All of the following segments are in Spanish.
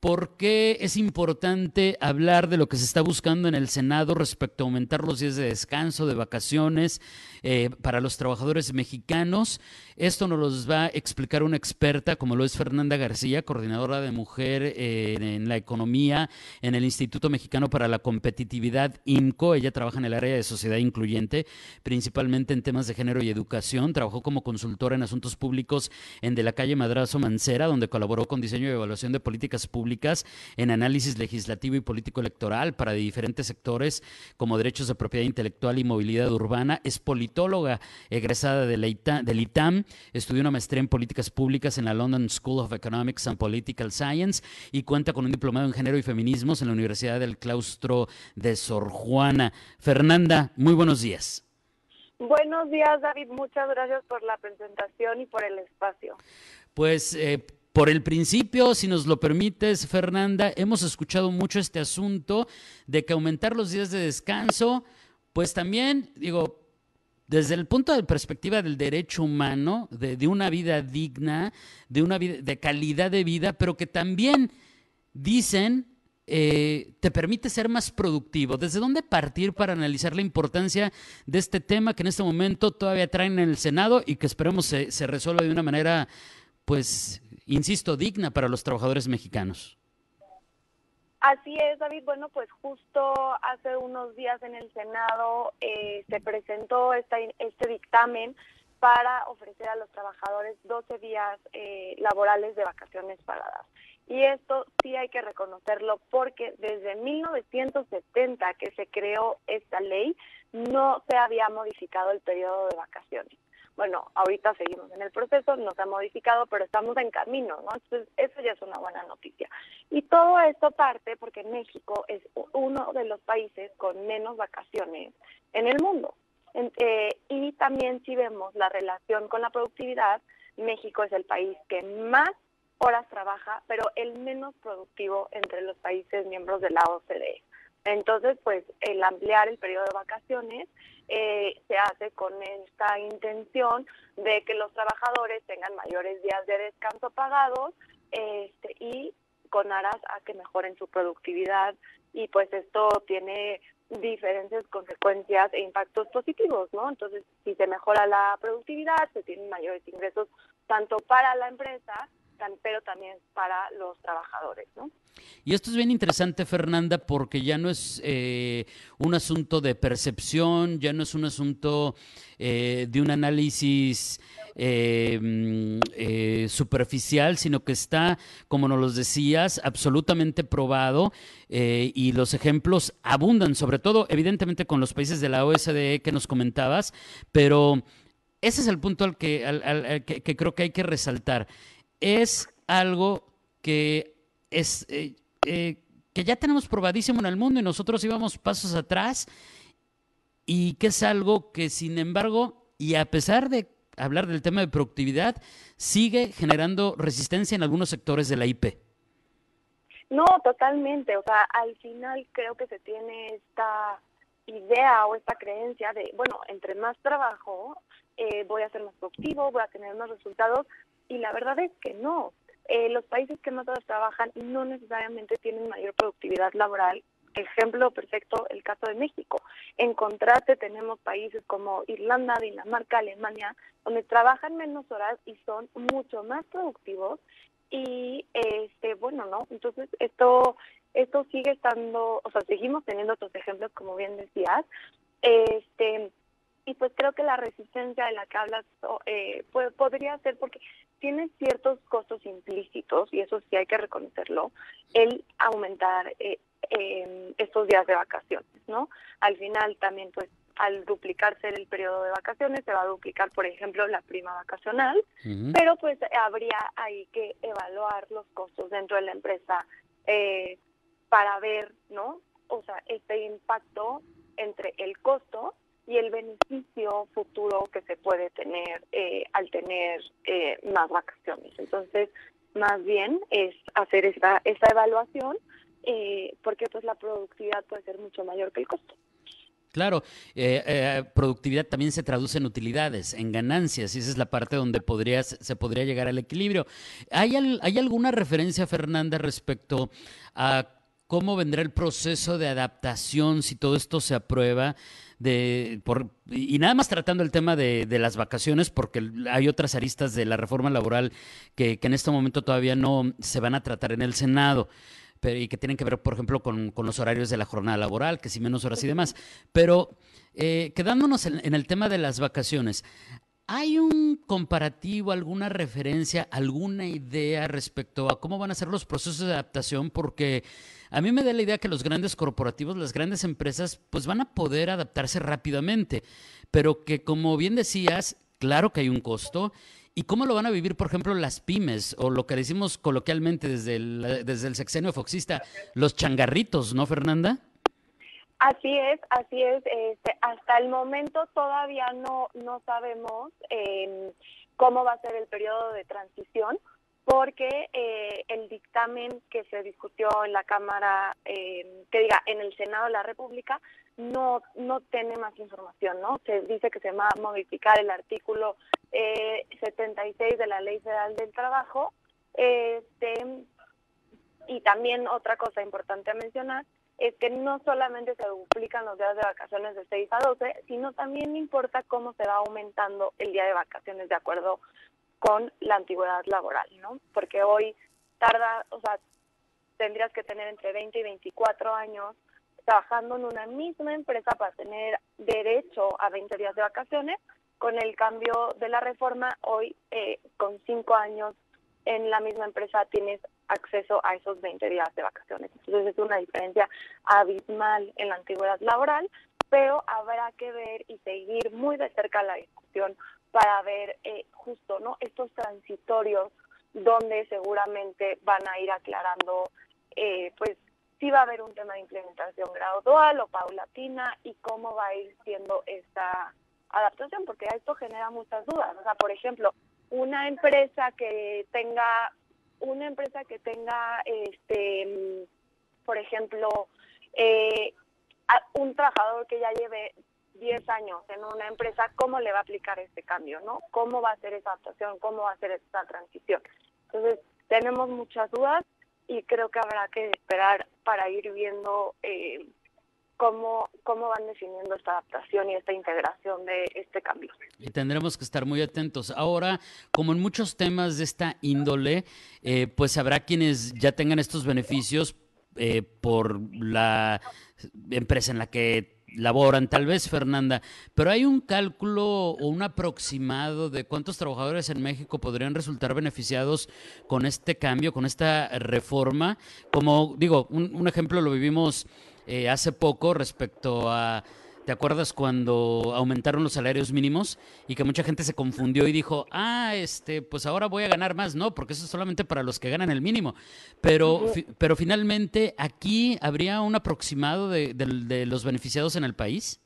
¿Por qué es importante hablar de lo que se está buscando en el Senado respecto a aumentar los días de descanso, de vacaciones eh, para los trabajadores mexicanos? Esto nos lo va a explicar una experta como lo es Fernanda García, coordinadora de mujer eh, en la economía en el Instituto Mexicano para la Competitividad IMCO. Ella trabaja en el área de sociedad incluyente, principalmente en temas de género y educación. Trabajó como consultora en asuntos públicos en De la Calle Madrazo Mancera, donde colaboró con diseño y evaluación de políticas públicas en análisis legislativo y político electoral para diferentes sectores como derechos de propiedad intelectual y movilidad urbana. Es politóloga egresada del ITAM Estudió una maestría en políticas públicas en la London School of Economics and Political Science y cuenta con un diplomado en género y feminismos en la Universidad del Claustro de Sor Juana. Fernanda, muy buenos días. Buenos días, David. Muchas gracias por la presentación y por el espacio. Pues eh, por el principio, si nos lo permites, Fernanda, hemos escuchado mucho este asunto de que aumentar los días de descanso, pues también, digo, desde el punto de perspectiva del derecho humano, de, una vida digna, de una vida de calidad de vida, pero que también dicen eh, te permite ser más productivo. ¿Desde dónde partir para analizar la importancia de este tema que en este momento todavía traen en el Senado y que esperemos se, se resuelva de una manera, pues, insisto, digna para los trabajadores mexicanos? Así es, David. Bueno, pues justo hace unos días en el Senado eh, se presentó esta, este dictamen para ofrecer a los trabajadores 12 días eh, laborales de vacaciones pagadas. Y esto sí hay que reconocerlo porque desde 1970 que se creó esta ley no se había modificado el periodo de vacaciones bueno, ahorita seguimos en el proceso, no se ha modificado, pero estamos en camino, ¿no? Entonces, eso ya es una buena noticia. Y todo esto parte porque México es uno de los países con menos vacaciones en el mundo. Eh, y también si vemos la relación con la productividad, México es el país que más horas trabaja, pero el menos productivo entre los países miembros de la OCDE. Entonces, pues el ampliar el periodo de vacaciones eh, se hace con esta intención de que los trabajadores tengan mayores días de descanso pagados este, y con aras a que mejoren su productividad y pues esto tiene diferentes consecuencias e impactos positivos, ¿no? Entonces, si se mejora la productividad, se tienen mayores ingresos tanto para la empresa pero también para los trabajadores. ¿no? Y esto es bien interesante, Fernanda, porque ya no es eh, un asunto de percepción, ya no es un asunto eh, de un análisis eh, mm, superficial, sino que está, como nos lo decías, absolutamente probado y los ejemplos abundan, sobre todo, evidentemente, con los países de la OSDE que nos comentabas, pero ese es el punto al que creo que hay que resaltar es algo que es eh, eh, que ya tenemos probadísimo en el mundo y nosotros íbamos pasos atrás y que es algo que sin embargo y a pesar de hablar del tema de productividad sigue generando resistencia en algunos sectores de la IP. No, totalmente. O sea, al final creo que se tiene esta idea o esta creencia de, bueno, entre más trabajo, eh, voy a ser más productivo, voy a tener más resultados, y la verdad es que no. Eh, los países que más horas trabajan no necesariamente tienen mayor productividad laboral. Ejemplo perfecto, el caso de México. En contraste, tenemos países como Irlanda, Dinamarca, Alemania, donde trabajan menos horas y son mucho más productivos. Y, este bueno, ¿no? Entonces, esto esto sigue estando, o sea, seguimos teniendo otros ejemplos, como bien decías. Este, y pues creo que la resistencia de la que hablas eh, pues, podría ser porque tiene ciertos costos implícitos, y eso sí hay que reconocerlo, el aumentar eh, em, estos días de vacaciones, ¿no? Al final también, pues, al duplicarse el periodo de vacaciones, se va a duplicar, por ejemplo, la prima vacacional, pero pues habría ahí que evaluar los costos dentro de la empresa eh, para ver, ¿no? O sea, este impacto entre el costo y el beneficio futuro que se puede tener eh, al tener eh, más vacaciones. Entonces, más bien es hacer esta, esta evaluación eh, porque pues la productividad puede ser mucho mayor que el costo. Claro, eh, eh, productividad también se traduce en utilidades, en ganancias, y esa es la parte donde podrías, se podría llegar al equilibrio. ¿Hay, ¿Hay alguna referencia, Fernanda, respecto a cómo vendrá el proceso de adaptación si todo esto se aprueba? De, por, y nada más tratando el tema de, de, las vacaciones, porque hay otras aristas de la reforma laboral que, que en este momento todavía no se van a tratar en el Senado y que tienen que ver, por ejemplo, con, los horarios de la jornada laboral, que si menos horas y demás. Pero eh, quedándonos en, el tema de las vacaciones, ¿hay un comparativo, alguna referencia, alguna idea respecto a cómo van a ser los procesos de adaptación? Porque a mí me da la idea que los grandes corporativos, las grandes empresas, pues van a poder adaptarse rápidamente, pero que como bien decías, claro que hay un costo ¿Y cómo lo van a vivir, por ejemplo, las pymes o lo que decimos coloquialmente desde el, desde el sexenio foxista, los changarritos, ¿no, Fernanda? Así es, así es. Este, hasta el momento todavía no, no sabemos em, cómo va a ser el periodo de transición, porque eh, el dictamen que se discutió en la Cámara, em, que diga, en el Senado de la República, no, no tiene más información, ¿no? Se dice que se va a modificar el artículo eh, 76 de la Ley Federal del Trabajo. Este, y también otra cosa importante a mencionar es que no solamente se duplican los días de vacaciones de 6 a 12, sino también importa cómo se va aumentando el día de vacaciones de acuerdo con la antigüedad laboral, ¿no? Porque hoy tarda, o sea, tendrías que tener entre 20 y 24 años trabajando en una misma empresa para tener derecho a 20 días de vacaciones. Con el cambio de la reforma, hoy eh, con 5 años en la misma empresa tienes acceso a esos 20 días de vacaciones. Entonces es una diferencia abismal en la antigüedad laboral, pero habrá que ver y seguir muy de cerca la discusión para ver eh, justo no estos transitorios donde seguramente van a ir aclarando eh, pues si va a haber un tema de implementación gradual o paulatina y cómo va a ir siendo esta adaptación, porque esto genera muchas dudas. O sea, por ejemplo, una empresa que tenga, una empresa que tenga, este, por ejemplo, eh, un trabajador que ya lleve 10 años en una empresa, ¿cómo le va a aplicar este cambio? ¿no? ¿Cómo va a ser esa adaptación? ¿Cómo va a ser esta transición? Entonces, tenemos muchas dudas y creo que habrá que esperar para ir viendo eh, cómo, cómo van definiendo esta adaptación y esta integración de este cambio. Y tendremos que estar muy atentos. Ahora, como en muchos temas de esta índole, eh, pues habrá quienes ya tengan estos beneficios eh, por la empresa en la que laboran, tal vez Fernanda, pero hay un cálculo o un aproximado de cuántos trabajadores en México podrían resultar beneficiados con este cambio, con esta reforma. Como digo, un, ejemplo lo vivimos eh, hace poco respecto a ¿Te acuerdas cuando aumentaron los salarios mínimos y que mucha gente se confundió y dijo, ah, este, pues ahora voy a ganar más? No, porque eso es solamente para los que ganan el mínimo. Pero, pero finalmente, ¿aquí habría un aproximado de, los beneficiados en el país?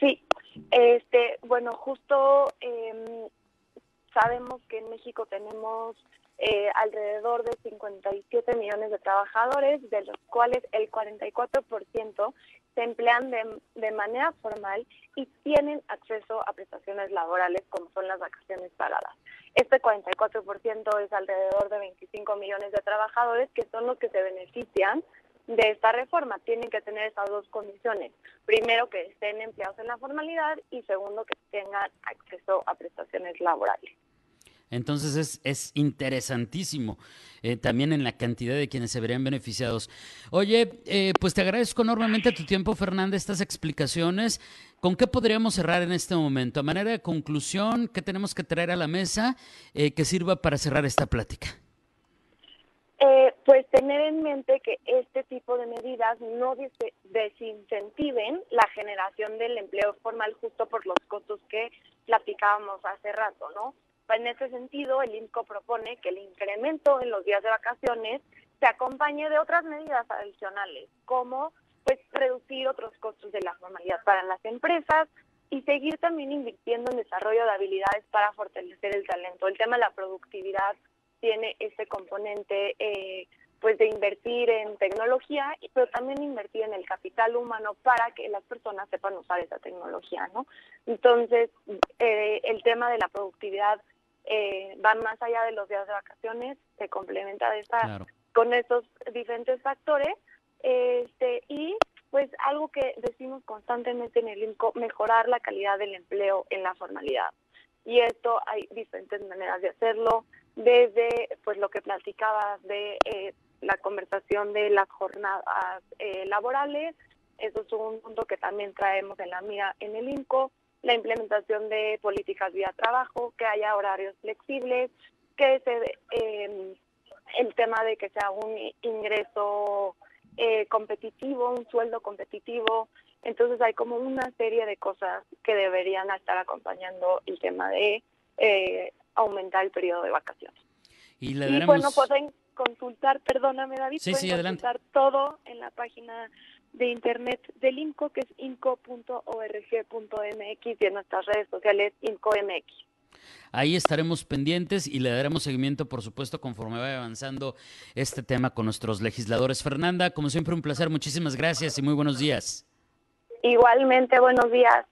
Sí, este, bueno, justo em, sabemos que en México tenemos eh, alrededor de 57 millones de trabajadores, de los cuales el 44% se emplean de, de, manera formal y tienen acceso a prestaciones laborales como son las vacaciones pagadas. Este 44% es alrededor de 25 millones de trabajadores que son los que se benefician de esta reforma. Tienen que tener esas dos condiciones. Primero, que estén empleados en la formalidad y segundo, que tengan acceso a prestaciones laborales. Entonces es, es interesantísimo eh, también en la cantidad de quienes se verían beneficiados. Oye, eh, pues te agradezco enormemente tu tiempo, Fernanda, estas explicaciones. ¿Con qué podríamos cerrar en este momento? A manera de conclusión, ¿qué tenemos que traer a la mesa eh, que sirva para cerrar esta plática? pues tener en mente que este tipo de medidas no desincentiven la generación del empleo formal justo por los costos que platicábamos hace rato, ¿no? En ese sentido, el INCO propone que el incremento en los días de vacaciones se acompañe de otras medidas adicionales, como pues reducir otros costos de la formalidad para las empresas y seguir también invirtiendo en desarrollo de habilidades para fortalecer el talento. El tema de la productividad tiene este componente eh, pues de invertir en tecnología, pero también invertir en el capital humano para que las personas sepan usar esa tecnología, ¿no? Entonces, eh, el tema de la productividad eh, va más allá de los días de vacaciones, se complementa de esta, con estos diferentes factores, este, y pues algo que decimos constantemente en el INCO, mejorar la calidad del empleo en la formalidad. Y esto hay diferentes maneras de hacerlo, desde pues lo que platicabas de eh, la conversación de las jornadas eh, laborales, eso es un punto que también traemos en la mira en el INCO, la implementación de políticas vía trabajo, que haya horarios flexibles, que se eh, el tema de que sea un ingreso eh, competitivo, un sueldo competitivo. Entonces hay como una serie de cosas que deberían estar acompañando el tema de eh, aumentar el periodo de vacaciones. Y, bueno, pueden consultar, perdóname David, pueden consultar todo en la página de internet del INCO, que es inco.org.mx y en nuestras redes sociales INCOMX. Ahí estaremos pendientes y le daremos seguimiento, por supuesto, conforme vaya avanzando este tema con nuestros legisladores. Fernanda, como siempre, un placer. Muchísimas gracias y muy buenos días. Igualmente, buenos días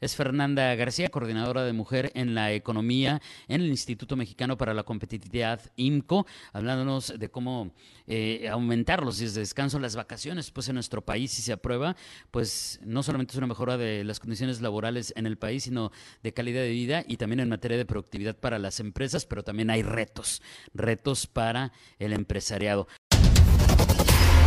es Fernanda García, coordinadora de mujer en la economía en el Instituto Mexicano para la Competitividad, IMCO, hablándonos de cómo eh, aumentar los días de descanso, las vacaciones, pues en nuestro país, si se aprueba, pues no solamente es una mejora de las condiciones laborales en el país, sino de calidad de vida y también en materia de productividad para las empresas, pero también hay retos, retos para el empresariado.